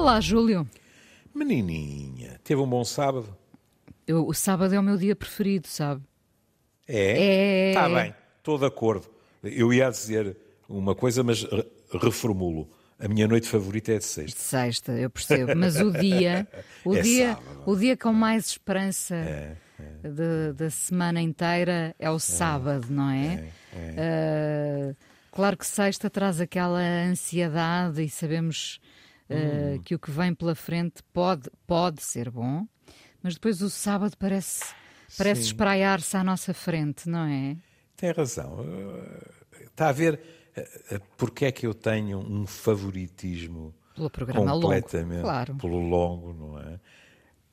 Olá, Júlio. Menininha, teve um bom sábado? Eu, o sábado é o meu dia preferido, sabe? É? É. Está bem, estou de acordo. Eu ia dizer uma coisa, mas re- reformulo. A minha noite favorita é de sexta. Sexta, eu percebo. Mas o dia, o É dia, sábado. o dia com mais esperança de- da semana inteira é o sábado, não é? Ah, claro que sexta traz aquela ansiedade e sabemos ah, Hum. que o que vem pela frente pode, pode ser bom, mas depois o sábado parece, parece espraiar-se à nossa frente, não é? Tem razão. Eh, Está a ver eh, eh, porque é que eu tenho um favoritismo Pelo programa longo, completamente claro. pelo longo, não é?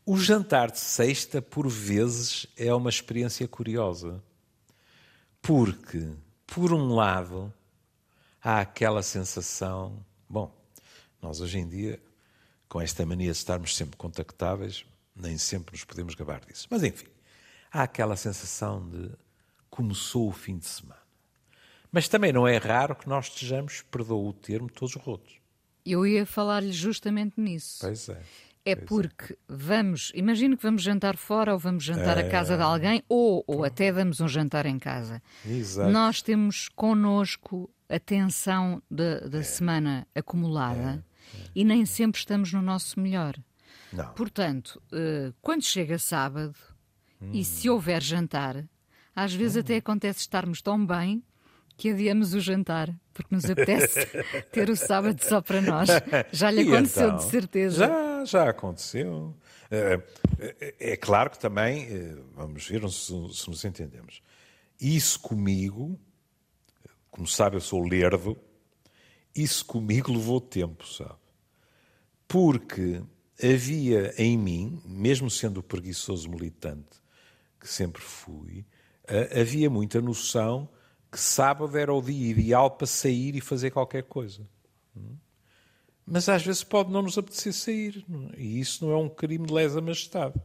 O jantar de sexta, por vezes, é uma experiência curiosa. Porque, por um lado, há aquela sensação. Bom, nós hoje em dia, com esta mania de estarmos sempre contactáveis, nem sempre nos podemos gabar disso. Mas, enfim, há aquela sensação de começou o fim de semana. Mas também não é raro que nós estejamos, perdoa o termo, todos rotos. Eu ia falar-lhe justamente nisso. Pois é. É porque vamos, imagino que vamos jantar fora ou vamos jantar É. à casa de alguém ou, ou até damos um jantar em casa. Exato. Nós temos connosco a tensão da, É. semana acumulada e nem sempre estamos no nosso melhor. Não. Portanto, eh, quando chega sábado e Hum. se houver jantar, às vezes até acontece estarmos tão bem que adiamos o jantar, porque nos apetece ter o sábado só para nós. Já lhe E aconteceu então? de certeza. Já, já aconteceu. É, é- é claro que também, eh, vamos ver se, nos entendemos. Isso comigo, como sabe, eu sou lerdo, isso comigo levou tempo, sabe? Porque havia em mim, mesmo sendo o preguiçoso militante que sempre fui, eh, havia muita noção que sábado era o dia ideal para sair e fazer qualquer coisa. Mas às vezes pode não nos apetecer sair. é? E isso não é um crime de lesa majestade.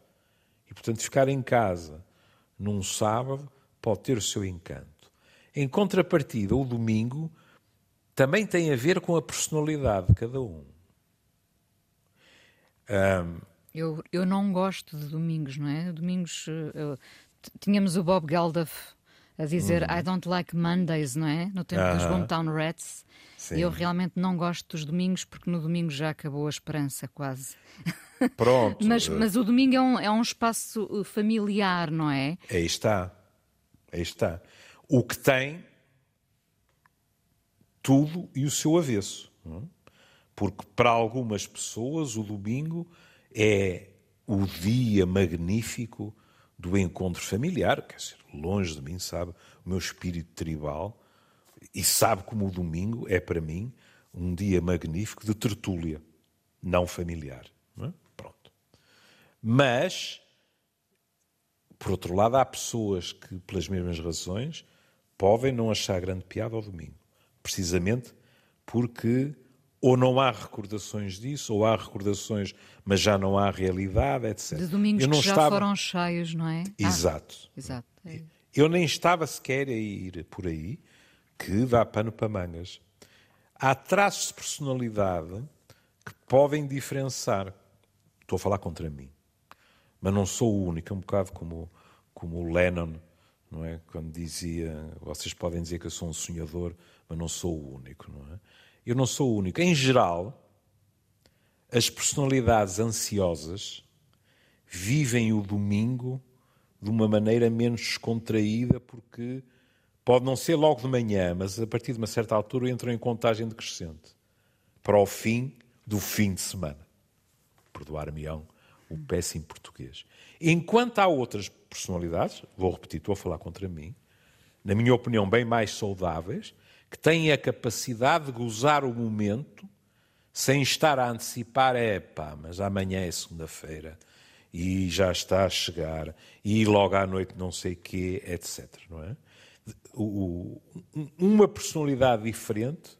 E, portanto, ficar em casa num sábado pode ter o seu encanto. Em contrapartida, o domingo também tem a ver com a personalidade de cada um. Eu, eu não gosto de domingos, não é? Domingos. eh, eu- tínhamos o Bob Geldof a dizer I don't like Mondays, não é? No tempo dos Uhum. Aham. Hometown Rats. Sim. Eu realmente não gosto dos domingos porque no domingo já acabou a esperança, quase. Pronto. Mas, mas o domingo é um, é um espaço eh, familiar, não é? Aí está. Aí está. O que tem tudo e o seu avesso. é? Porque para algumas pessoas o domingo é o dia magnífico do encontro familiar. Quer dizer, longe de mim, sabe, o meu espírito tribal. E sabe como o domingo é para mim um dia magnífico de tertúlia, não familiar. não é? Pronto. Mas por outro lado, há pessoas que, pelas mesmas razões, podem não achar grande piada ao domingo. Precisamente porque ou não há recordações disso, ou há recordações, mas já não há realidade, etc. De domingos que já estava- foram cheios, não é? Ah, Exato. exato. é. Eu nem estava sequer a ir por aí, que dá pano para mangas. Há traços de personalidade que podem diferenciar. Estou a falar contra mim. Mas não sou o único, é um bocado como, como o Lennon, não é? Quando dizia, vocês podem dizer que eu sou um sonhador, mas não sou o único, não é? Eu não sou o único. Em geral, as personalidades ansiosas vivem o domingo de uma maneira menos descontraída, porque pode não ser logo de manhã, mas a partir de uma certa altura entram em contagem decrescente para o fim do fim de semana. Perdoar-me-ão o péssimo português. Enquanto há outras personalidades, vou repetir, estou a falar contra mim, na minha opinião, bem mais saudáveis, que têm a capacidade de gozar o momento sem estar a antecipar, é pá, mas amanhã é segunda-feira e já está a chegar e logo à noite não sei quê, etc. Não é? O- uma personalidade diferente,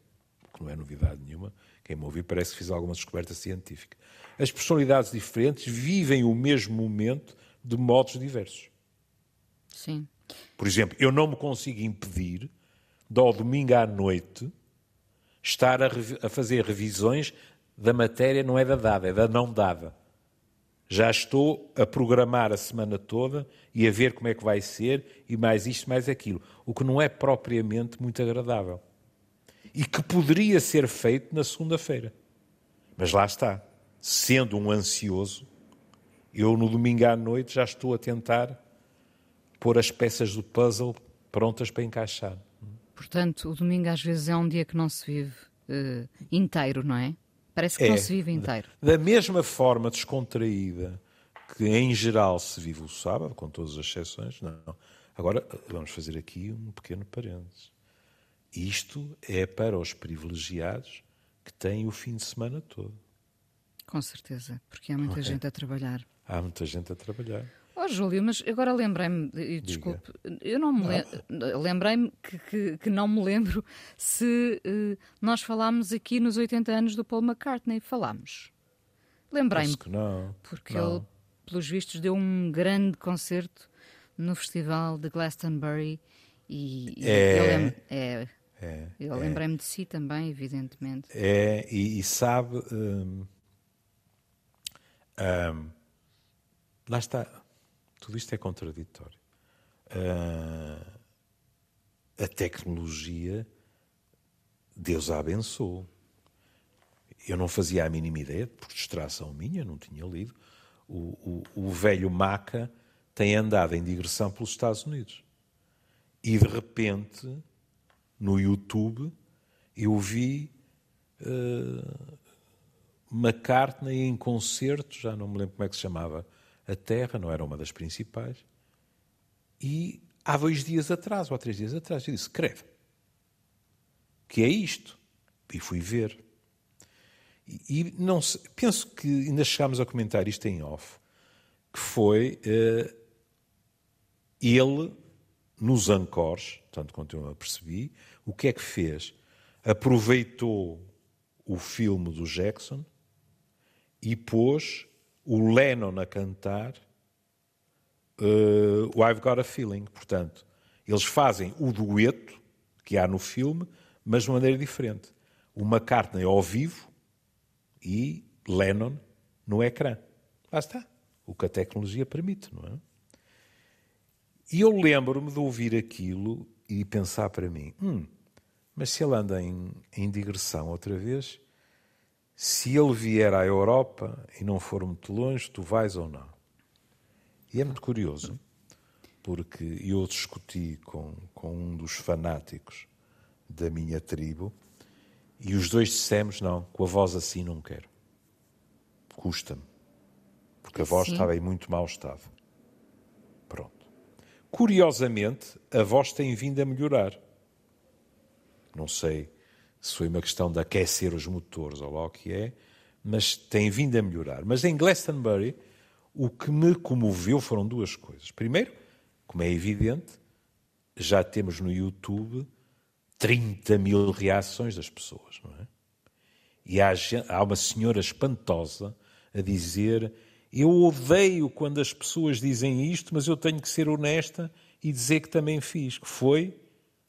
que não é novidade nenhuma, quem me ouvir parece que fiz alguma descoberta científica. As personalidades diferentes vivem o mesmo momento de modos diversos. Sim. Por exemplo, eu não me consigo impedir de ao domingo à noite estar a, a fazer revisões da matéria não é da dada, é da não dada. Já estou a programar a semana toda e a ver como é que vai ser, e mais isto, mais aquilo. O que não é propriamente muito agradável. E que poderia ser feito na segunda-feira. Mas lá está. Sendo um ansioso, eu no domingo à noite já estou a tentar pôr as peças do puzzle prontas para encaixar. Portanto, o domingo às vezes é um dia que não se vive uh, inteiro, não é? Parece que é, não se vive inteiro. Da mesma forma descontraída que em geral se vive o sábado, com todas as exceções, não. Agora vamos fazer aqui um pequeno parênteses. Isto é para os privilegiados que têm o fim de semana todo. Com certeza, porque há muita gente a trabalhar. Há muita gente a trabalhar. Oh, Júlio, mas agora lembrei-me, e desculpe, eu não me le... lembrei-me que, que, que, não me lembro se uh, nós falámos aqui nos 80 anos do Paul McCartney. Falámos. Lembrei-me. que não. Porque não. ele, pelos vistos, deu um grande concerto no festival de Glastonbury e, e é, eu, é, é, eu é. lembrei-me de si também, evidentemente. É, e, e sabe, hum, hum, lá está tudo isto é contraditório. Uh, a tecnologia, Deus a abençoou. Eu não fazia a mínima ideia, por distração minha, não tinha lido. O, o, o velho Maca tem andado em digressão pelos Estados Unidos. E de repente, no YouTube, eu vi uh, McCartney em concerto, já não me lembro como é que se chamava a Terra, não era uma das principais. E há dois dias atrás, ou há três dias atrás, eu disse: escreve. Que é isto? E fui ver. E, e não se, penso que ainda chegámos a comentar isto em off, que foi uh, ele, nos Ancores, tanto quanto eu percebi, o que é que fez? Aproveitou o filme do Jackson e pôs o Lennon a cantar uh, o I've Got a Feeling. Portanto, eles fazem o dueto que há no filme, mas de maneira diferente. O McCartney ao vivo e Lennon no ecrã. Lá está. O que a tecnologia permite, não é? E eu lembro-me de ouvir aquilo e pensar para mim: hum, mas se ele anda em, em digressão outra vez, se ele vier à Europa e não for muito longe, tu vais ou não. E é muito curioso, porque eu discuti com, com um dos fanáticos da minha tribo e os dois dissemos: não, com a voz assim não quero. Custa-me. Porque a voz Sim. estava em muito mau estado. Pronto. Curiosamente, a voz tem vindo a melhorar. Não sei se foi uma questão de aquecer os motores ou lá o que é, mas tem vindo a melhorar. Mas em Glastonbury, o que me comoveu foram duas coisas. Primeiro, como é evidente, já temos no YouTube 30 mil reações das pessoas, não é? E há, há uma senhora espantosa a dizer: Eu odeio quando as pessoas dizem isto, mas eu tenho que ser honesta e dizer que também fiz, que foi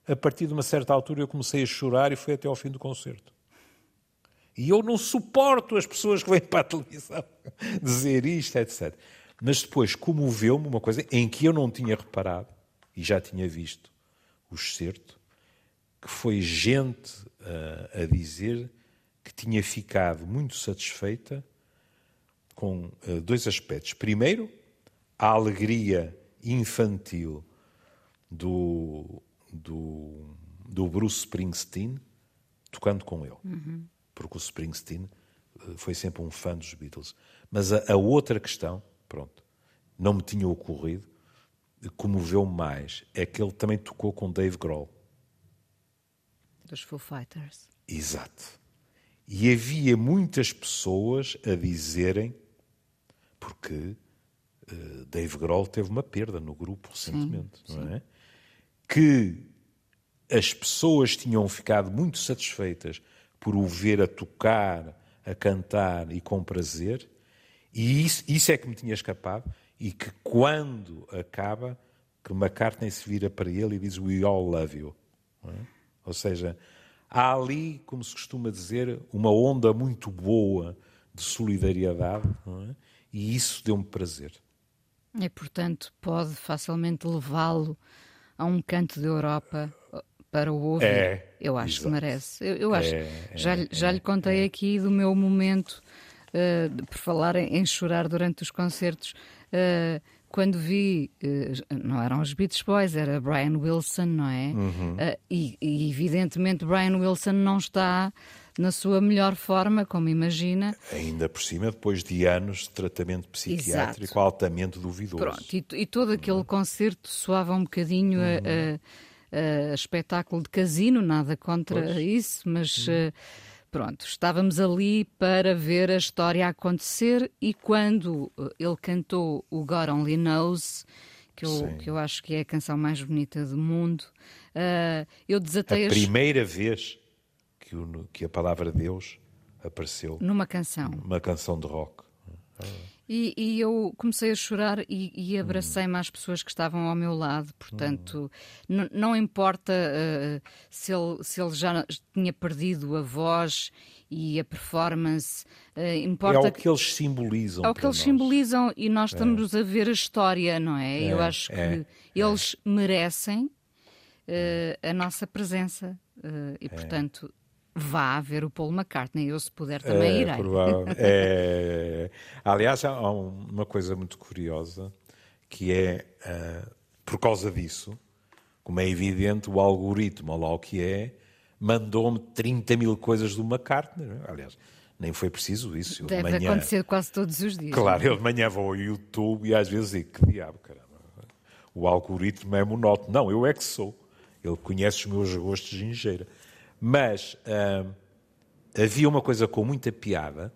a partir de uma certa altura eu comecei a chorar e foi até ao fim do concerto. E eu não suporto as pessoas que vêm para a televisão dizer isto, etc. Mas depois comoveu-me uma coisa em que eu não tinha reparado e já tinha visto o excerto, que foi gente uh, a dizer que tinha ficado muito satisfeita com uh, dois aspectos. Primeiro, a alegria infantil do do, do Bruce Springsteen tocando com ele. Uhum. Porque o Springsteen eh, foi sempre um fã dos Beatles. Mas a, a outra questão, pronto, não me tinha ocorrido, comoveu-me mais, é que ele também tocou com Dave Grohl. Dos Foo Fighters. Exato. E havia muitas pessoas a dizerem, porque uh, Dave Grohl teve uma perda no grupo recentemente, sim, não sim. é? Que as pessoas tinham ficado muito satisfeitas por o ver a tocar, a cantar e com prazer, e isso, isso é que me tinha escapado, e que quando acaba, que McCartney se vira para ele e diz We all love you. É? Ou seja, há ali, como se costuma dizer, uma onda muito boa de solidariedade é? e isso deu-me prazer. E, portanto, pode facilmente levá-lo a um canto da Europa para o ouvir. É, eu acho exato. que merece. Eu, eu acho. É, já, é, já lhe contei é. aqui do meu momento, uh, por falar em, em, chorar durante os concertos. Uh, quando vi, uh, não eram os Beach Boys, era Brian Wilson, não é? Uhum. E, e, evidentemente, Brian Wilson não está na sua melhor forma, como imagina. Ainda por cima, depois de anos de tratamento psiquiátrico Exato. altamente duvidoso. Pronto, e, e todo aquele uhum. concerto soava um bocadinho uhum. a uh, espetáculo de casino, nada contra pois. isso, mas uh, pronto, estávamos ali para ver a história acontecer e quando eh, ele cantou o God Only Knows, que eu, que eu acho que é a canção mais bonita do mundo, uh, eu desatei a as... primeira vez que, o, que a palavra Deus apareceu numa canção, uma canção de rock. E, e, eu comecei a chorar e, e abracei-me às pessoas que estavam ao meu lado. Portanto, hum. não importa uh, se, ele, se ele já tinha perdido a voz e a performance, uh, importa. É o que eles simbolizam. É o que eles nós. simbolizam e nós é. estamos a ver a história, não é? é eu acho que é, eles merecem uh, a nossa presença e, portanto vá ver o Paul McCartney. Eu, se puder, também é, irei. Provável. É, aliás, há uma coisa muito curiosa que é, uh, por causa disso, como é evidente, o algoritmo, lá o que é, mandou-me 30 mil coisas do McCartney. Aliás, nem foi preciso isso. Eu Deve de manhã, acontecer quase todos os dias. Claro, eu de manhã vou ao YouTube e às vezes digo, que diabo, caramba. O algoritmo é monótono. Não, eu é que sou. Ele conhece os meus gostos de gingeira. Mas uh, havia uma coisa com muita piada,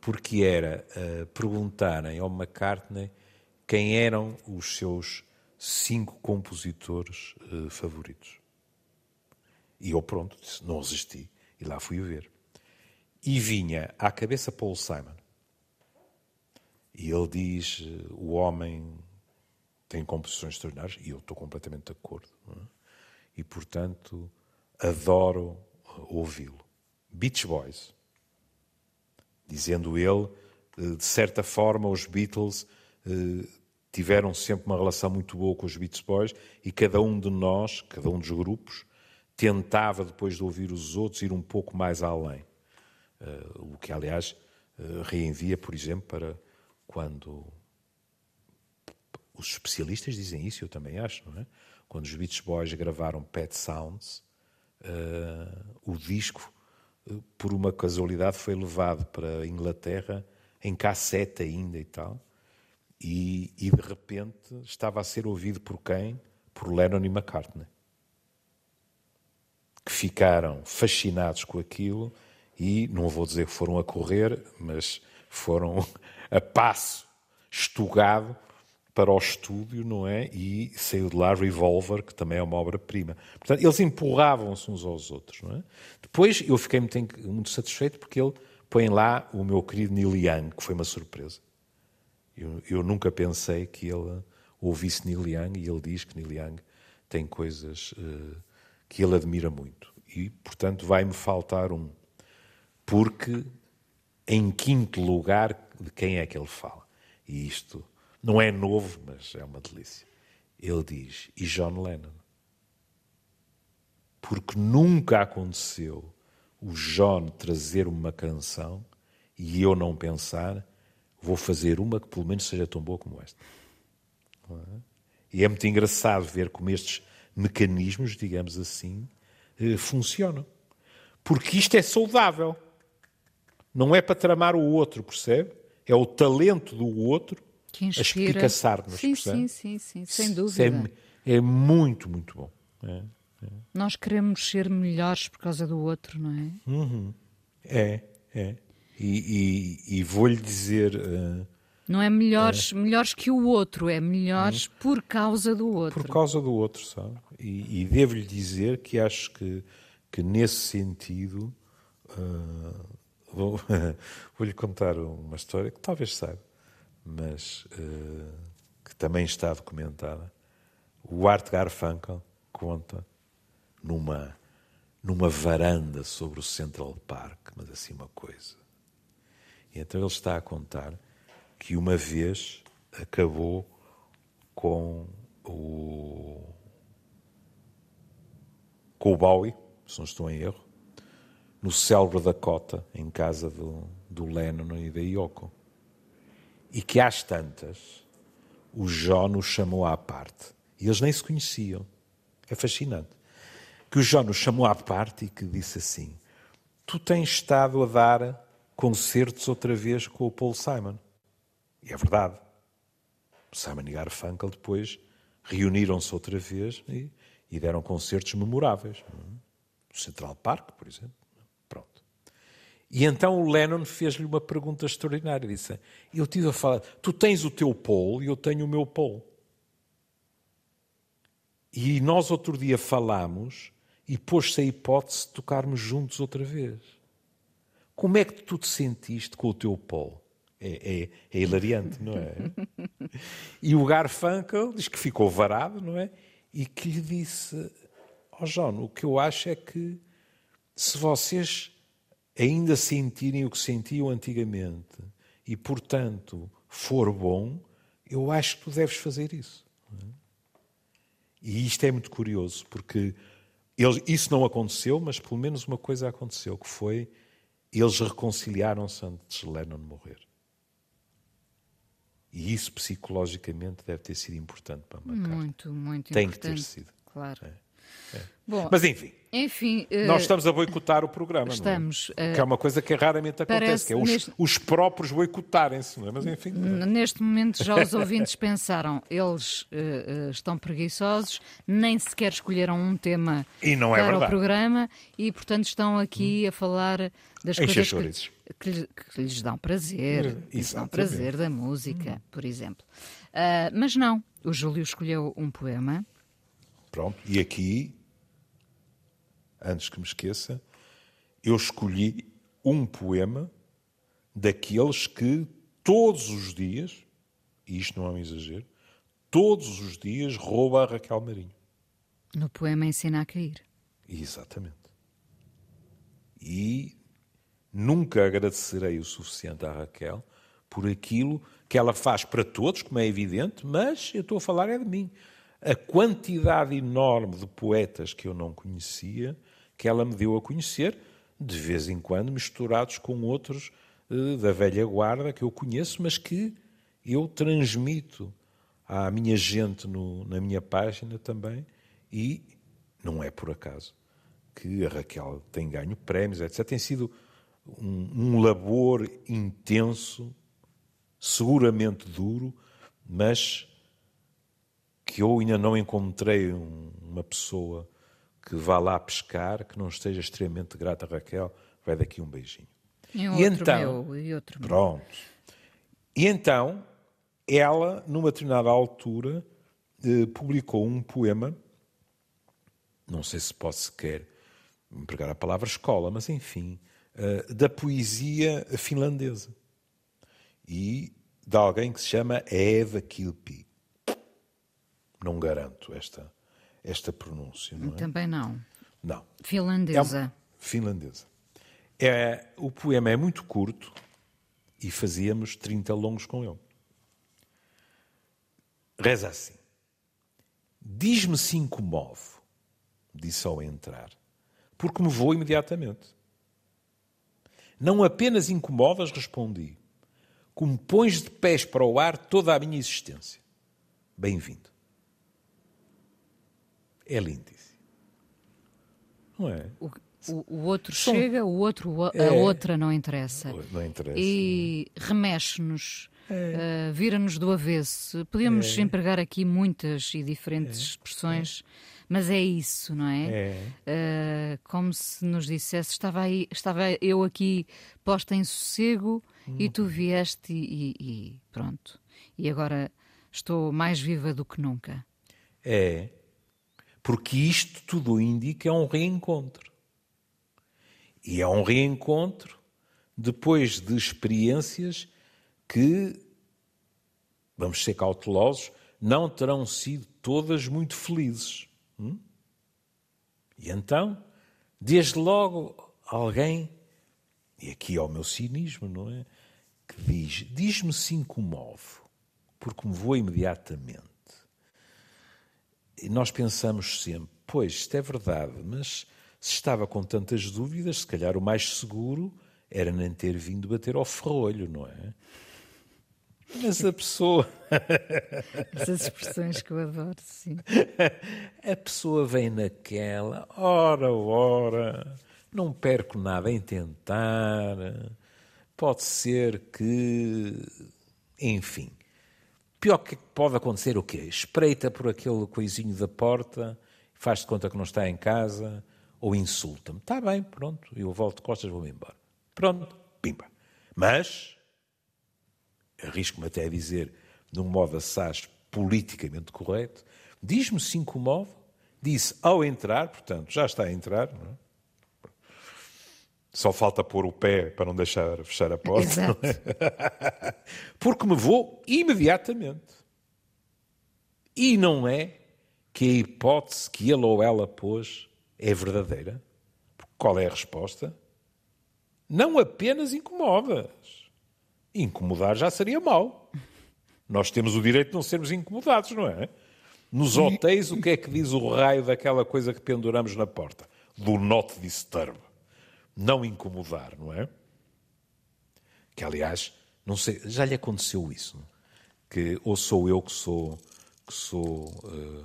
porque era uh, perguntarem ao McCartney quem eram os seus cinco compositores uh, favoritos. E eu, pronto, disse, não resisti. E lá fui ver. E vinha à cabeça Paul Simon. E ele diz: o homem tem composições extraordinárias, e eu estou completamente de acordo. É? E, portanto, adoro ouvi-lo. Beach Boys. Dizendo ele, eh, de certa forma, os Beatles eh, tiveram sempre uma relação muito boa com os Beach Boys e cada um de nós, cada um dos grupos, tentava, depois de ouvir os outros, ir um pouco mais além. Eh, o que, aliás, reenvia, por exemplo, para quando os especialistas dizem isso, eu também acho, não é? Quando os Beach Boys gravaram Pet Sounds, o disco, por uma casualidade, foi levado para a Inglaterra em cassete ainda e tal. E, e, de repente estava a ser ouvido por quem? Por Lennon e McCartney. Que ficaram fascinados com aquilo e, não vou dizer que foram a correr, mas foram a passo estugado para o estúdio, não é? E saiu de lá Revolver, que também é uma obra-prima. Portanto, eles empurravam-se uns aos outros, não é? Depois eu fiquei muito, muito satisfeito porque ele põe lá o meu querido Neil Young, que foi uma surpresa. Eu, eu nunca pensei que ele ouvisse Neil Young e ele diz que Neil Young tem coisas uh, que ele admira muito. E, portanto, vai-me faltar um. Porque, em quinto lugar, de quem é que ele fala? E isto não é novo, mas é uma delícia. Ele diz: e John Lennon? Porque nunca aconteceu o John trazer uma canção e eu não pensar, vou fazer uma que pelo menos seja tão boa como esta. É? E é muito engraçado ver como estes mecanismos, digamos assim, eh, funcionam. Porque isto é saudável. Não é para tramar o outro, percebe? É o talento do outro que inspira. a espicaçar-nos. Sim, sim, sim, sim, sem dúvida. É, é muito, muito bom. É, é. Nós queremos ser melhores por causa do outro, não é? Uhum. É, é. E, e, e vou-lhe dizer. Uh, não é melhores, é. melhores que o outro, é melhores uhum. por causa do outro. Por causa do outro, sabe? E, e devo-lhe dizer que acho que, que nesse sentido. Uh, vou, vou-lhe contar uma história que talvez saiba mas uh, que também está documentada. O Art Garfunkel conta numa, numa varanda sobre o Central Park, mas assim uma coisa. E então ele está a contar que uma vez acabou com o com o Bowie, se não estou em erro, no célebre Dakota, em casa do, do Lennon e da Yoko. E que às tantas o John nos chamou à parte. E eles nem se conheciam. É fascinante. Que o John nos chamou à parte e que disse assim: Tu tens estado a dar concertos outra vez com o Paul Simon. E é verdade. Simon e Garfunkel depois reuniram-se outra vez e, e, deram concertos memoráveis. No Central Park, por exemplo. E então o Lennon fez-lhe uma pergunta extraordinária. Disse: Eu tive a falar, tu tens o teu Paul e eu tenho o meu Paul. E nós outro dia falámos e pôs-se a hipótese de tocarmos juntos outra vez. Como é que tu te sentiste com o teu Paul? É, é, é hilariante, não é? e o Garfunkel diz que ficou varado, não é? E que lhe disse: Ó oh João, o que eu acho é que se vocês ainda sentirem o que sentiam antigamente e, portanto, for bom, eu acho que tu deves fazer isso. E isto é muito curioso, porque eles, isso não aconteceu, mas pelo menos uma coisa aconteceu, que foi eles reconciliaram-se antes de Lennon morrer. E isso psicologicamente deve ter sido importante para McCartney. Muito, muito Tem importante. Tem que ter sido. Claro. É. É. Bom, Mas enfim, enfim uh, nós estamos a boicotar o programa. Estamos. É? Uh, que é uma coisa que raramente acontece, que é os, neste... os próprios boicotarem-se. É? Mas enfim. Neste momento já os ouvintes pensaram, eles uh, estão preguiçosos, nem sequer escolheram um tema é para verdade. o programa e, portanto, estão aqui hum. a falar das Encher coisas que, que, que, lhes dão prazer, que lhes dão prazer da música, hum. por exemplo. mas não, o Júlio escolheu um poema. Pronto, e aqui antes que me esqueça, eu escolhi um poema daqueles que todos os dias, e isto não é um exagero, todos os dias rouba a Raquel Marinho. No poema Ensina a Cair. Exatamente. E nunca agradecerei o suficiente à Raquel por aquilo que ela faz para todos, como é evidente, mas eu estou a falar é de mim. A quantidade enorme de poetas que eu não conhecia que ela me deu a conhecer, de vez em quando misturados com outros uh, da velha guarda que eu conheço, mas que eu transmito à minha gente no, na minha página também, e não é por acaso que a Raquel tem ganho prémios, etc. Tem sido um, um labor intenso, seguramente duro, mas que eu ainda não encontrei um, uma pessoa que vá lá pescar, que não esteja extremamente grata a Raquel, vai daqui um beijinho. E, e então, meu, e outro pronto. E então, ela, numa determinada altura, eh, publicou um poema, não sei se posso sequer empregar a palavra escola, mas enfim, eh, da poesia finlandesa. E de alguém que se chama Eva Kilpi. Não garanto esta esta pronúncia. Não é? Também não. Não. Finlandesa. É uma... Finlandesa. É, o poema é muito curto e fazíamos 30 longos com ele. Reza assim. Diz-me se incomovo, disse ao entrar, porque me vou imediatamente. Não apenas incomodas, respondi, como pões de pés para o ar toda a minha existência. Bem-vindo é lindíssimo. Não é? O, o, o outro São... chega, o outro, a é... outra não interessa. Não interessa. E remexe-nos. É. Uh, vira-nos do avesso. Podemos é. empregar aqui muitas e diferentes é. expressões, mas é isso, não é? Uh, como se nos dissesse: estava, aí, estava eu aqui posta em sossego hum. e tu vieste e, e, e pronto. E agora estou mais viva do que nunca. É, porque isto tudo indica é um reencontro. E é um reencontro depois de experiências que, vamos ser cautelosos, não terão sido todas muito felizes. Hum? E então, Desde logo, alguém, e aqui é o meu cinismo, não é? Que diz: diz-me se incomovo, porque me vou imediatamente. Nós pensamos sempre: pois, isto é verdade, mas se estava com tantas dúvidas, se calhar o mais seguro era nem ter vindo bater ao ferrolho, não é? Mas a pessoa. Essas expressões que eu adoro, sim. A pessoa vem naquela, ora, ora, não perco nada em tentar. Pode ser que. Enfim. Pior que pode acontecer o quê? Espreita por aquele coisinho da porta, faz-te conta que não está em casa, ou insulta-me. Está bem, pronto, eu volto de costas, vou-me embora. Pronto, pimba. Mas arrisco-me até a dizer, de um modo assaz politicamente correto, diz-me se incomoda, disse ao entrar, portanto, já está a entrar, é? Só falta pôr o pé para não deixar fechar a porta. Exato. É? Porque me vou imediatamente. E não é que a hipótese que ele ou ela pôs é verdadeira. Qual é a resposta? Não apenas incomodas. Incomodar já seria mau. Nós temos o direito de não sermos incomodados, não é? Nos hotéis, o que é que diz o raio daquela coisa que penduramos na porta? Do not disturb. Não incomodar, não é? Que, aliás, não sei, já lhe aconteceu isso? Que ou sou eu que sou, que sou uh,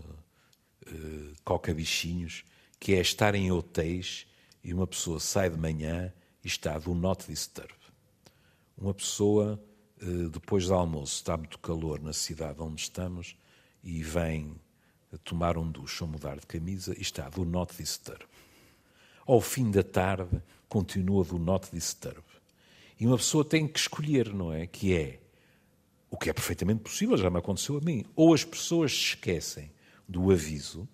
uh, coca-bichinhos, que é estar em hotéis e uma pessoa sai de manhã e está do not disturb uma pessoa, eh, depois do almoço, está muito calor na cidade onde estamos e vem tomar um duche ou mudar de camisa e está do not disturb. Ao fim da tarde, continua do not disturb. E uma pessoa tem que escolher, não é? Que é o que é perfeitamente possível, já me aconteceu a mim. Ou as pessoas se esquecem do aviso,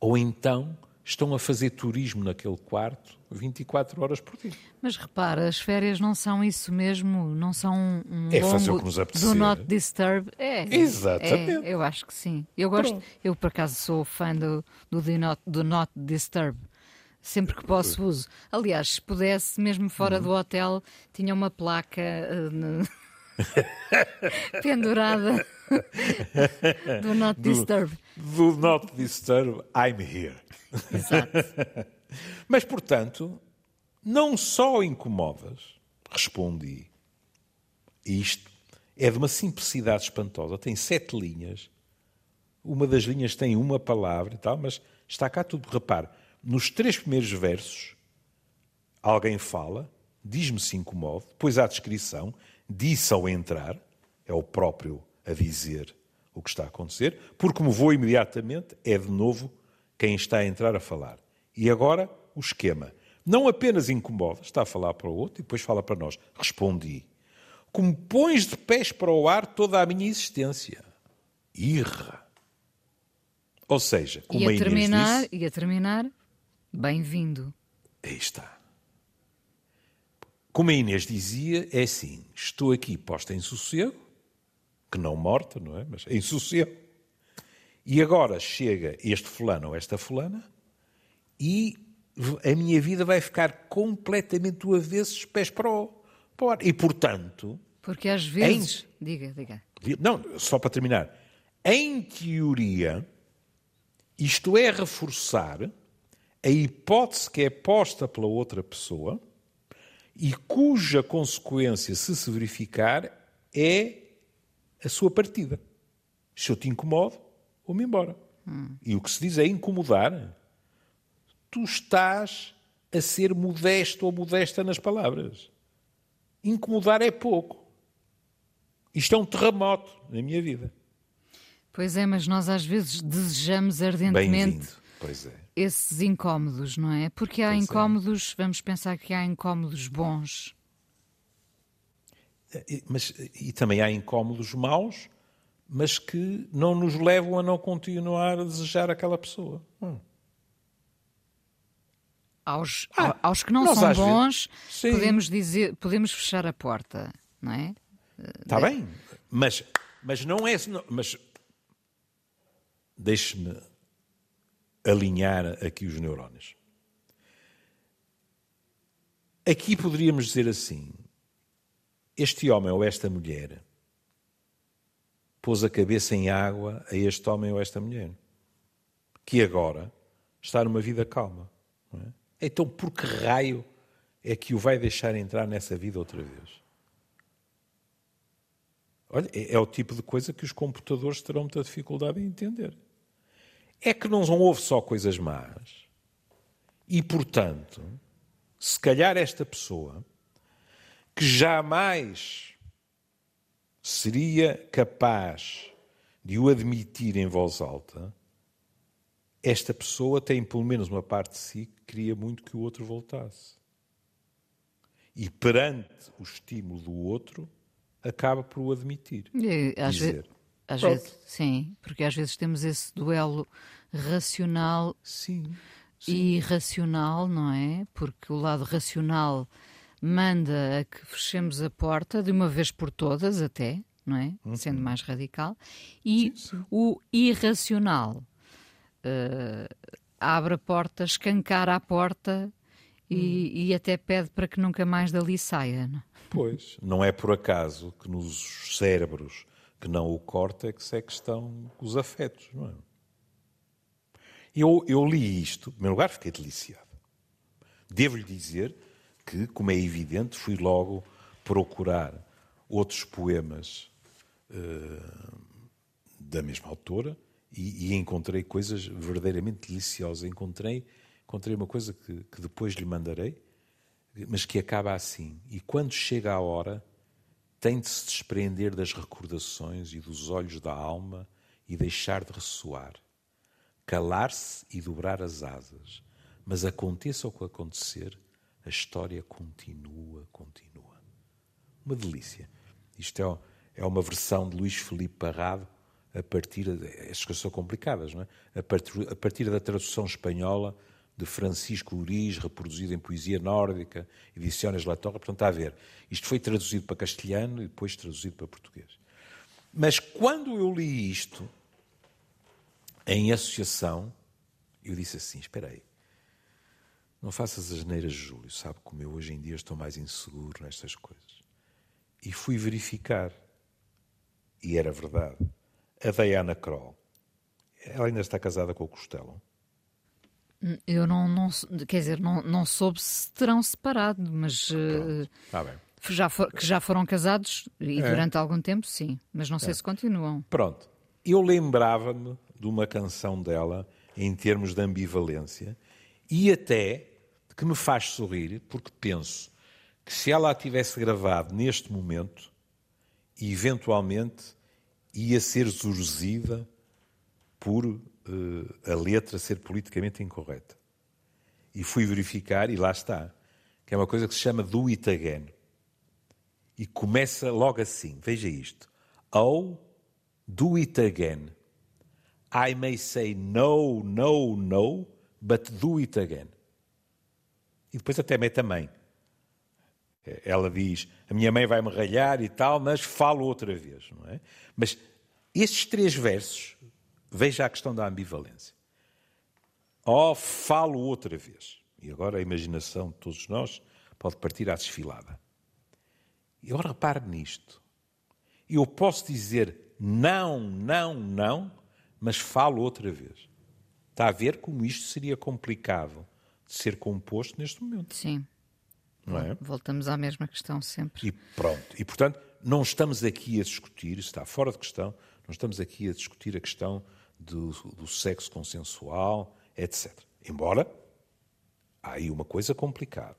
ou então estão a fazer turismo naquele quarto 24 horas por dia. Mas repara, as férias não são isso mesmo, não são um é fazer o que nos apetecer. do Not Disturb. É, Exatamente. É, eu acho que sim. Eu gosto, Pronto. eu por acaso sou fã do, do, do, not, do Not Disturb. Sempre que posso uso. Aliás, se pudesse, mesmo fora uhum. do hotel, tinha uma placa uh, pendurada do Not Disturb. Do, do Not Disturb, I'm here. Exato. Mas, portanto, não só incomodas, respondi. Isto é de uma simplicidade espantosa. Tem sete linhas. Uma das linhas tem uma palavra e tal, mas está cá tudo. Repare, nos três primeiros versos, alguém fala, diz-me se incomoda, depois há a descrição, disse ao entrar, é o próprio a dizer o que está a acontecer, porque me vou imediatamente, é de novo quem está a entrar a falar. E agora o esquema. Não apenas incomoda, está a falar para o outro e depois fala para nós. Respondi. Como pões de pés para o ar toda a minha existência. Irra. Ou seja, como e a, terminar, disse, E a terminar, bem-vindo. Aí está. Como a Inês dizia, é assim: estou aqui posta em sossego, que não morta, não é? Mas em sossego. E agora chega este fulano ou esta fulana e a minha vida vai ficar completamente do avesso, pés para o, para o ar. E, portanto... Porque às vezes... Em, diga, diga. Não, só para terminar. Em teoria, isto é reforçar a hipótese que é posta pela outra pessoa e cuja consequência, se se verificar, é a sua partida. Se eu te incomodo, vou-me embora. Hum. E o que se diz é incomodar tu estás a ser modesto ou modesta nas palavras. Incomodar é pouco. Isto é um terremoto na minha vida. Pois é, mas nós às vezes desejamos ardentemente pois é. Esses incómodos, não é? Porque há pois é. incómodos, é. vamos pensar que há incómodos bons. Mas, e também há incómodos maus, mas que não nos levam a não continuar a desejar aquela pessoa. Hum aos, ah, aos que não são bons, podemos dizer, podemos fechar a porta, não é? Está bem, mas, mas não é. Mas deixe-me alinhar aqui os neurónios. Aqui poderíamos dizer assim: este homem ou esta mulher pôs a cabeça em água a este homem ou esta mulher, que agora está numa vida calma. É? Então, por que raio é que o vai deixar entrar nessa vida outra vez? Olha, é, é o tipo de coisa que os computadores terão muita dificuldade em entender. É que não houve só coisas más. E, portanto, se calhar esta pessoa, que jamais seria capaz de o admitir em voz alta, esta pessoa tem pelo menos uma parte de si que queria muito que o outro voltasse. E perante o estímulo do outro, acaba por o admitir. E, às, ve às vezes, sim, porque às vezes temos esse duelo racional sim, sim. e irracional, não é? Porque o lado racional manda a que fechemos a porta de uma vez por todas, até, não é? Uhum. Sendo mais radical, e sim, sim. o irracional uh, abre a porta, escancara a porta e, hum. e, até pede para que nunca mais dali saia. Não? É? Pois, não é por acaso que nos cérebros que não o córtex é que estão os afetos, não é? Eu, eu li isto, em primeiro lugar fiquei deliciado. Devo-lhe dizer que, como é evidente, fui logo procurar outros poemas uh, da mesma autora e, e, encontrei coisas verdadeiramente deliciosas. Encontrei, encontrei uma coisa que, que depois lhe mandarei, mas que acaba assim. E quando chega a hora, tem de se desprender das recordações e dos olhos da alma e deixar de ressoar. Calar-se e dobrar as asas. Mas aconteça o que acontecer, a história continua, continua. Uma delícia. Isto é, é uma versão de Luís Felipe Parrado a partir. Estas coisas são complicadas, não é? A partir, a partir da tradução espanhola de Francisco Uriz, reproduzido em poesia nórdica, Edições La Torre. Portanto, está a ver. Isto foi traduzido para castelhano e depois traduzido para português. Mas quando eu li isto em associação, eu disse assim: espera aí, não faças as neiras, Júlio, sabe como eu hoje em dia estou mais inseguro nestas coisas. E fui verificar. E era verdade. A Diana Kroll, ela ainda está casada com o Costello. Eu não, não quer dizer, não, não soube se terão separado, mas uh, já for, que já foram casados e é. durante algum tempo, sim, mas não sei é. se continuam. Pronto. Eu lembrava-me de uma canção dela em termos de ambivalência e até que me faz sorrir, porque penso que se ela a tivesse gravado neste momento, eventualmente ia ser zurzida por uh, a letra ser politicamente incorreta. E fui verificar, e lá está, que é uma coisa que se chama do it again. E começa logo assim, veja isto. Oh, do it again. I may say no, no, no, but do it again. E depois até mete a mãe. Ela diz: A minha mãe vai me ralhar e tal, mas falo outra vez, não é? Mas estes três versos, veja a questão da ambivalência. Oh, falo outra vez. E agora a imaginação de todos nós pode partir à desfilada. E agora repare nisto. Eu posso dizer não, não, não, mas falo outra vez. Está a ver como isto seria complicado de ser composto neste momento. Sim. Não é? Voltamos à mesma questão sempre. E pronto. E, portanto, não estamos aqui a discutir, está fora de questão, não estamos aqui a discutir a questão do, do sexo consensual, etc. Embora há aí uma coisa complicada,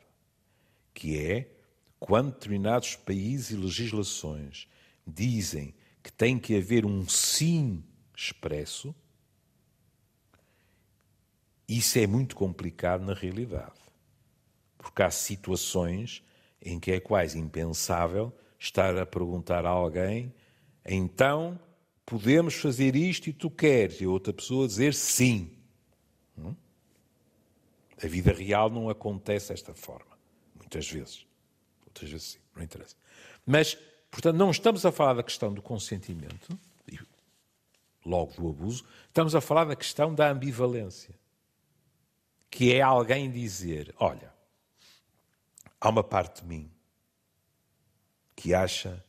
que é quando determinados países e legislações dizem que tem que haver um sim expresso, isso é muito complicado na realidade. Porque há situações em que é quase impensável estar a perguntar a alguém, então podemos fazer isto e tu queres, e a outra pessoa dizer sim. Hum? A vida real não acontece desta forma, muitas vezes. Outras vezes sim, não interessa. Mas, portanto, não estamos a falar da questão do consentimento, logo do abuso, estamos a falar da questão da ambivalência. Que é alguém dizer: olha, há uma parte de mim que acha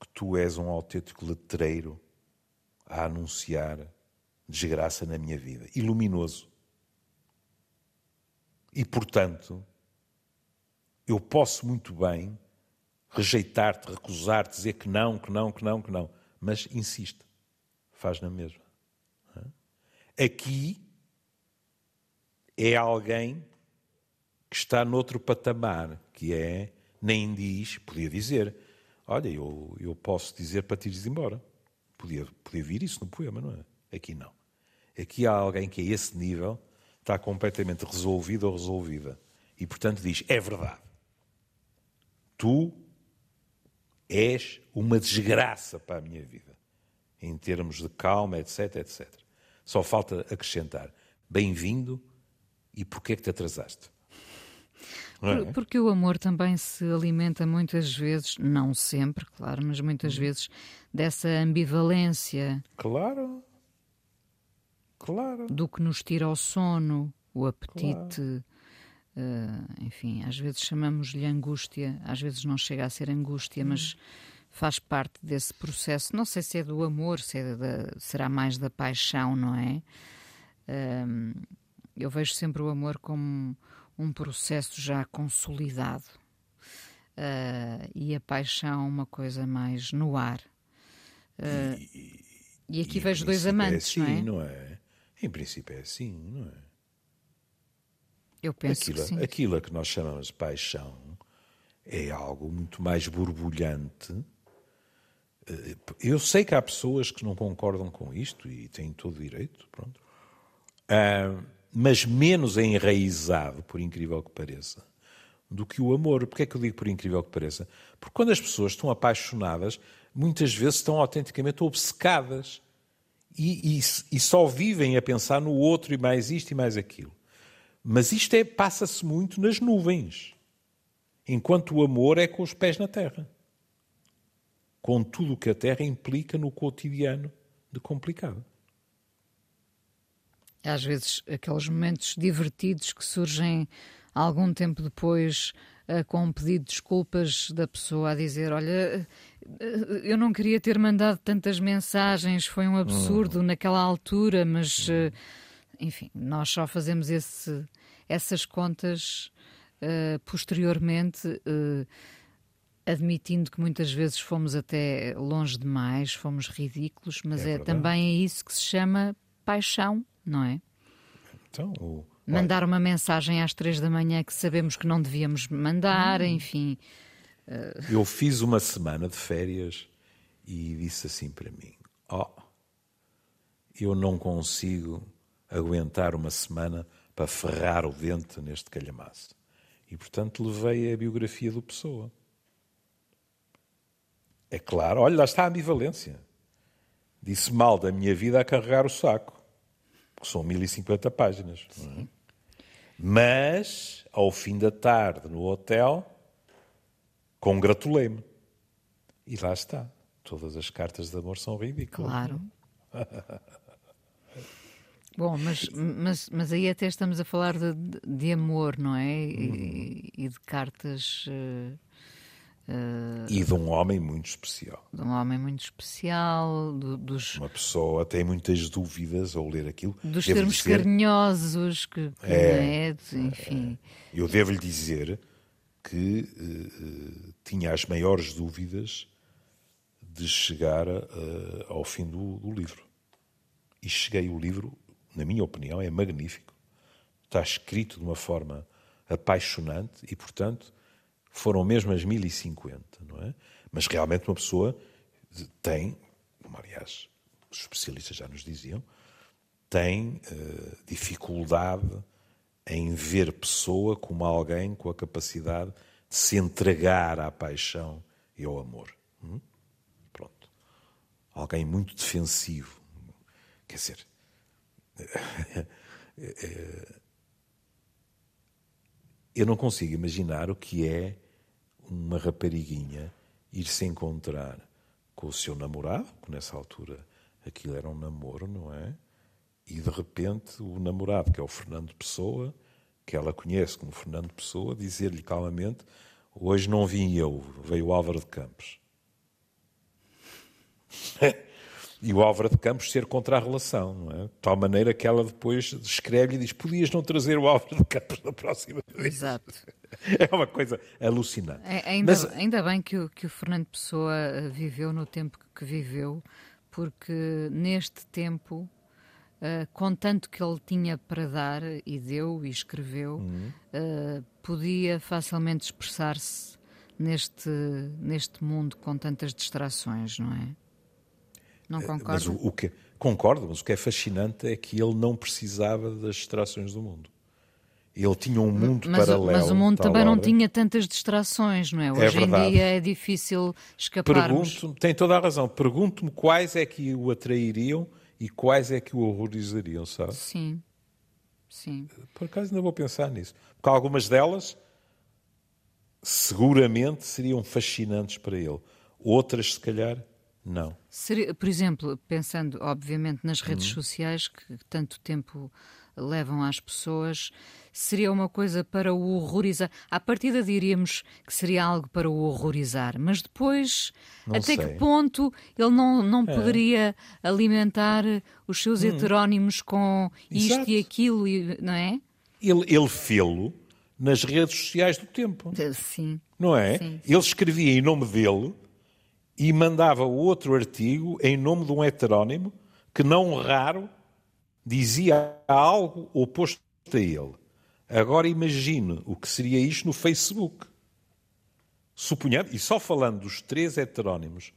que tu és um autêntico letreiro a anunciar desgraça na minha vida, iluminoso. E, portanto, eu posso muito bem rejeitar-te, recusar-te, dizer que não, que não, que não, que não, mas insiste, faz na mesma. Aqui é alguém que está noutro patamar, que é, nem diz, podia dizer, olha, eu, eu posso dizer para te ires embora. Podia, podia vir isso no poema, não é? Aqui não. Aqui há alguém que a esse nível está completamente resolvido ou resolvida. E, portanto, diz, é verdade. Tu és uma desgraça para a minha vida, em termos de calma, etc, etc. Só falta acrescentar, bem-vindo e porquê é que te atrasaste? É? Porque o amor também se alimenta muitas vezes, não sempre, claro, mas muitas uhum. vezes dessa ambivalência. Claro. Claro. Do que nos tira o sono, o apetite. Claro. Uh, enfim, às vezes chamamos-lhe angústia, às vezes não chega a ser angústia, mas faz parte desse processo. Não sei se é do amor, se é da, será mais da paixão, não é? Uh, eu vejo sempre o amor como um processo já consolidado uh, e a paixão uma coisa mais no ar. Uh, e, e, aqui e vejo dois amantes, é assim, não, é? não é? Em princípio é assim, não é? Eu penso aquilo, que sim. Aquilo a que nós chamamos de paixão é algo muito mais borbulhante. Eh, eu sei que há pessoas que não concordam com isto e têm todo o direito, pronto. Uh, mas menos enraizado, por incrível que pareça, do que o amor. Porquê é que eu digo por incrível que pareça? Porque quando as pessoas estão apaixonadas, muitas vezes estão autenticamente obcecadas e, e, e só vivem a pensar no outro e mais isto e mais aquilo. Mas isto é, passa-se muito nas nuvens, enquanto o amor é com os pés na terra, com tudo o que a terra implica no cotidiano de complicado às vezes aqueles momentos divertidos que surgem algum tempo depois uh, com um pedido de desculpas da pessoa a dizer olha uh, eu não queria ter mandado tantas mensagens foi um absurdo uhum. naquela altura mas uh, enfim nós só fazemos esse, essas contas posteriormente admitindo que muitas vezes fomos até longe demais fomos ridículos mas é, é também é isso que se chama paixão não é? Então, o... Mandar uma mensagem às três da manhã que sabemos que não devíamos mandar, hum. enfim. Uh... Eu fiz uma semana de férias e disse assim para mim: Ó, oh, eu não consigo aguentar uma semana para ferrar o dente neste calhamaço. E, portanto, levei a biografia do Pessoa. É claro, olha, lá está a ambivalência. Disse mal da minha vida a carregar o saco que são 1050 páginas. É? Mas, ao fim da tarde, no hotel, congratulei-me. E lá está. Todas as cartas de amor são ridículas. Claro. Bom, mas, mas, mas aí até estamos a falar de, de amor, não é? E, uhum. e de cartas. Uh Uh, e de um homem muito especial. De um homem muito especial. Do, dos, Uma pessoa tem muitas dúvidas ao ler aquilo. Dos devo termos dizer, carinhosos, que, que é, é, enfim. É, eu devo-lhe dizer que uh, tinha as maiores dúvidas de chegar uh, ao fim do, do livro. E cheguei, o livro, na minha opinião, é magnífico. Está escrito de uma forma apaixonante e, portanto, foram mesmo as 1050, não é? Mas realmente uma pessoa tem, como aliás os especialistas já nos diziam, tem uh, dificuldade em ver pessoa como alguém com a capacidade de se entregar à paixão e ao amor. Hum? Pronto. Alguém muito defensivo. Quer dizer. Eu não consigo imaginar o que é uma rapariguinha ir se encontrar com o seu namorado, que nessa altura aquilo era um namoro, não é? E de repente o namorado, que é o Fernando Pessoa, que ela conhece como Fernando Pessoa, dizer-lhe calmamente: Hoje não vim eu, veio o Álvaro de Campos. e o Álvaro de Campos ser contra a relação, não é? De tal maneira que ela depois escreve e diz: Podias não trazer o Álvaro de Campos na próxima vez. Exato. É uma coisa alucinante. É, ainda, Mas... ainda bem que o, que o Fernando Pessoa eh, viveu no tempo que viveu, porque neste tempo. Uh, com tanto que ele tinha para dar e deu e escreveu, uhum. uh, podia facilmente expressar-se neste, neste mundo com tantas distrações, não é? Não eh, concordo. Mas o, o que, concordo, mas o que é fascinante é que ele não precisava das distrações do mundo. Ele tinha um mundo mas, paralelo. Mas o mundo também não tinha tantas distrações, não é? é Hoje é em dia é difícil escaparmos. Pergunto, tem toda a razão. Pergunto-me quais é que o atrairiam e quais é que o horrorizariam, sabe? Sim. Sim. Por acaso ainda vou pensar nisso. Porque algumas delas seguramente seriam fascinantes para ele. Outras, se calhar, não. Seria, por exemplo, pensando, obviamente, nas redes uhum. sociais que tanto tempo levam às pessoas, seria uma coisa para o horrorizar. À partida diríamos que seria algo para o horrorizar, mas depois, não até sei. que ponto ele não, não é. poderia alimentar os seus hum. heterónimos com isto Exato. e aquilo, não é? Ele, ele fê-lo nas redes sociais do tempo. Sim. Não é? Sim, sim. Ele escrevia em nome dele e mandava outro artigo em nome de um heterónimo que, não raro, dizia algo oposto a ele. Agora imagine o que seria isto no Facebook. Suponhando, e só falando dos três heterónimos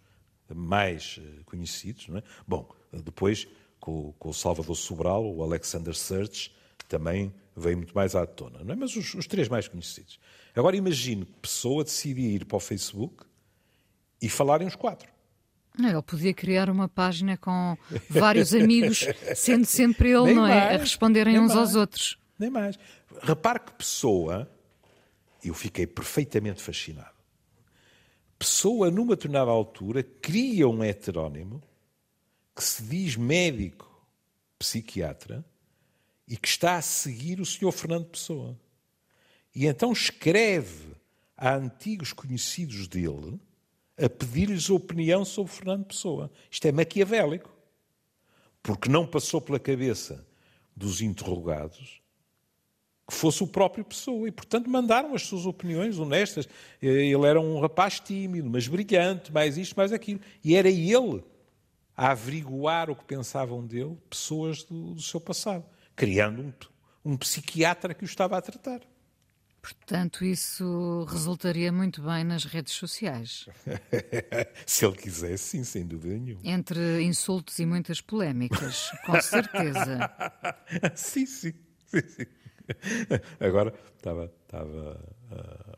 mais eh, conhecidos, é? bom, depois com, com o Salvador Sobral, o Alexander Search, também veio muito mais à tona, não é? mas os, os três mais conhecidos. Agora imagine que pessoa decidia ir para o Facebook e falarem os quatro. Não, ele podia criar uma página com vários amigos, sendo sempre ele, nem não é? a responderem uns mais, aos outros. Nem mais. Repare que pessoa, eu fiquei perfeitamente fascinado. Pessoa, numa determinada altura, cria um heterónimo que se diz médico psiquiatra e que está a seguir o senhor Fernando Pessoa. E então escreve a antigos conhecidos dele a pedir-lhes opinião sobre Fernando Pessoa. Isto é maquiavélico. Porque não passou pela cabeça dos interrogados que fosse o próprio Pessoa. E, portanto, mandaram as suas opiniões honestas. Ele era um rapaz tímido, mas brilhante, mais isto, mais aquilo. E era ele a averiguar o que pensavam dele pessoas do, do seu passado, criando um, um psiquiatra que o estava a tratar. Portanto, isso resultaria muito bem nas redes sociais. Se ele quisesse, sim, sem dúvida nenhuma. Entre insultos e muitas polémicas, com certeza. sim, sim, sim, sim. Agora estava, estava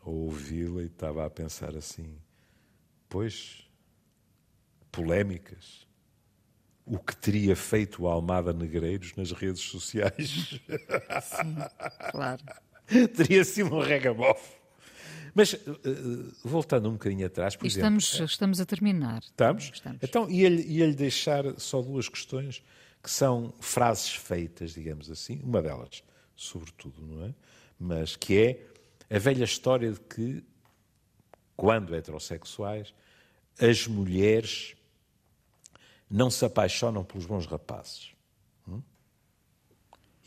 a ouvi-la e estava a pensar assim: pois, polémicas. O que teria feito o Almada Negreiros nas redes sociais? Sim, claro. teria sido um regabof. Mas, uh, voltando um bocadinho atrás, por estamos, exemplo... Estamos a terminar. Estamos? estamos. Então, ia-lhe ia deixar só duas questões que são frases feitas, digamos assim, uma delas, sobretudo, não é? Mas que é a velha história de que, quando heterossexuais, as mulheres não se apaixonam pelos bons rapazes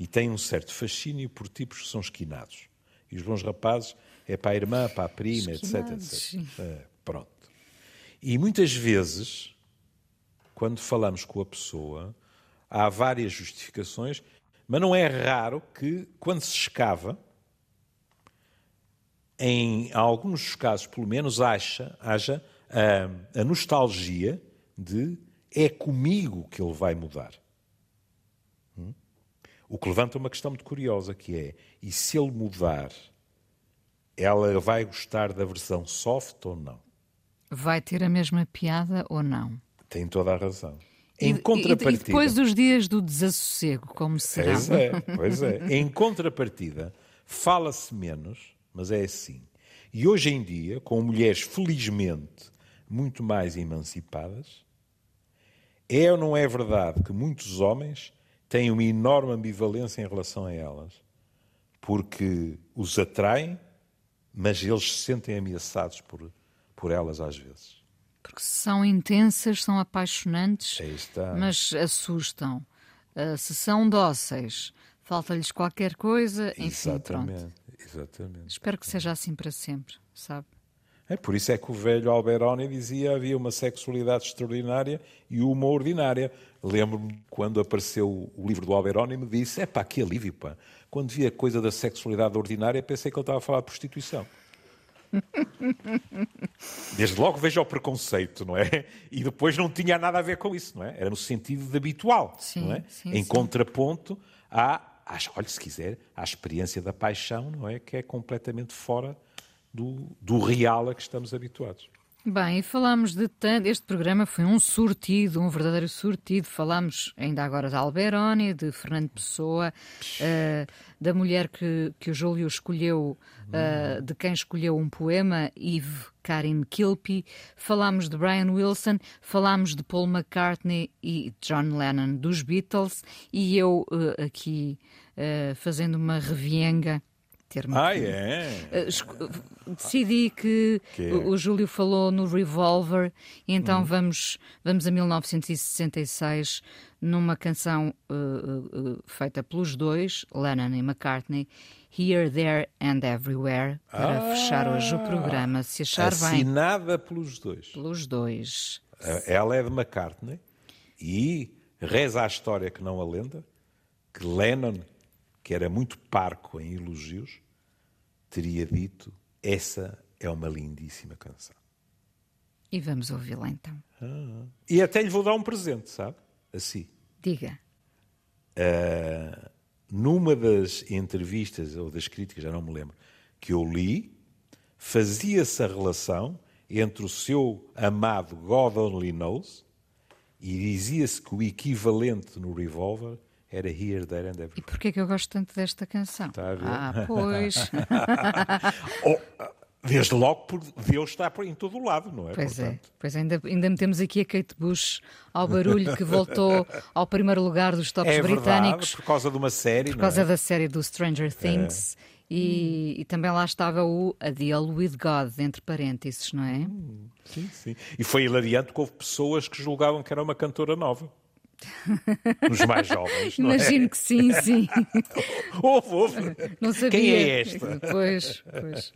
e têm um certo fascínio por tipos que são esquinados. E os bons rapazes é para a irmã, para a prima, Esquinados, etc. etc. É, pronto. E muitas vezes, quando falamos com a pessoa, há várias justificações, mas não é raro que, quando se escava, em alguns casos, pelo menos, haja, haja a, a nostalgia de é comigo que ele vai mudar. O que levanta uma questão muito curiosa, que é, e se ele mudar, ela vai gostar da versão soft ou não? Vai ter a mesma piada ou não? Tem toda a razão. Em e, contrapartida... E, depois dos dias do desassossego, como será? Pois é, pois é. Em contrapartida, fala-se menos, mas é assim. E hoje em dia, com mulheres felizmente muito mais emancipadas, é ou não é verdade que muitos homens têm uma enorme ambivalência em relação a elas, porque os atraem mas eles se sentem ameaçados por, por elas às vezes. Porque são intensas, são apaixonantes, mas assustam. Uh, se são dóceis, falta-lhes qualquer coisa, enfim, exatamente, pronto. Exatamente. Espero que seja assim para sempre, sabe? É por isso é que o velho Alberoni dizia havia uma sexualidade extraordinária e uma ordinária. Lembro-me quando apareceu o livro do Alberoni me disse: é pá, que alívio, pá. Quando vi a coisa da sexualidade ordinária, pensei que ele estava a falar de prostituição. Desde logo vejo o preconceito, não é? E depois não tinha nada a ver com isso, não é? Era no sentido de habitual, sim, não é? Sim, em sim. contraponto à, à, olha, se quiser, à experiência da paixão, não é? Que é completamente fora do, do real a que estamos habituados. Bem, e falámos de tanto. Este programa foi um sortido, um verdadeiro sortido. Falámos ainda agora de Alberoni, de Fernando Pessoa, uh, da mulher que, que o Júlio escolheu, uh, de quem escolheu um poema, Eve Karin Kilpie. Falámos de Brian Wilson, falámos de Paul McCartney e John Lennon dos Beatles. E eu uh, aqui fazendo uma revienga termo. Ah, que, é? Uh, decidi que, que é? o, Júlio falou no Revolver, e então hum. vamos, vamos a 1966 numa canção uh, uh, feita pelos dois, Lennon e McCartney, Here, There and Everywhere, para ah, fechar hoje o programa. Se achar assinada bem. Assinada pelos dois. Pelos dois. Ela é de McCartney e reza a história que não a lenda, que Lennon que era muito parco em elogios, teria dito: essa é uma lindíssima canção. E vamos ouvi-la então. Ah, e até lhe vou dar um presente, sabe? Assim. Diga. Uh, numa das entrevistas ou das críticas, já não me lembro, que eu li, fazia-se a relação entre o seu amado God Only Knows e dizia-se que o equivalente no Revolver era Here, There and Everywhere. E porquê é que eu gosto tanto desta canção? Está a ver? Ah, pois. oh, desde logo, por Deus está em todo o lado, não é? Pois é. Portanto... é. Pois ainda, ainda metemos aqui a Kate Bush ao barulho que voltou ao primeiro lugar dos tops é britânicos. por causa de uma série, Por causa é? da série do Stranger Things. É. E, e, também lá estava o A Deal with God, entre parênteses, não é? Hum, sim, sim. E foi hilariante que houve pessoas que julgavam que era uma cantora nova. Nos mais jovens. É? Imagino é? que sim, sim. ouve, ouve. Não sabia. Quem é esta? Pois, pois.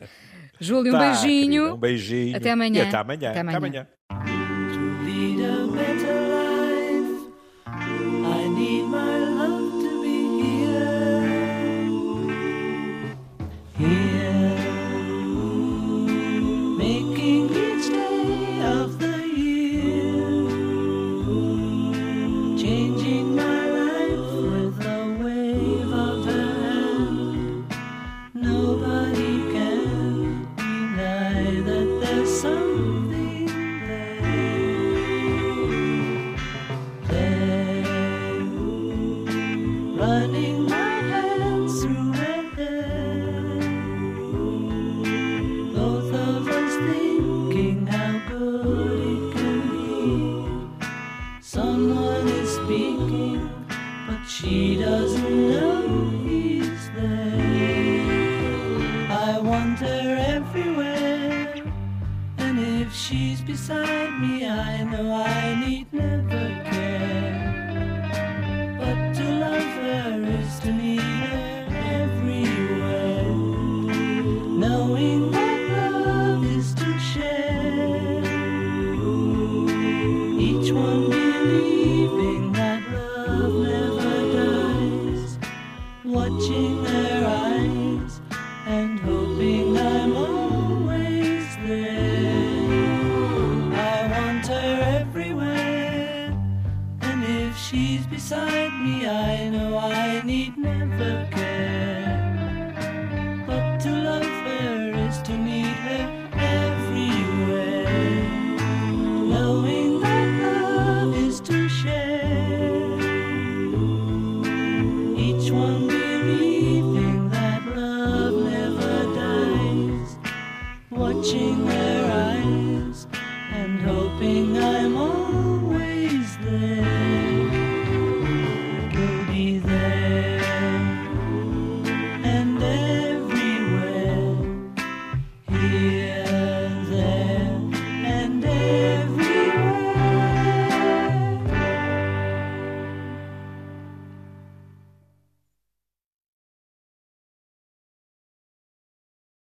Júlio, um tá, beijinho. Querida, um beijinho. Até amanhã. Até amanhã. Até amanhã. Até amanhã. I need nothing.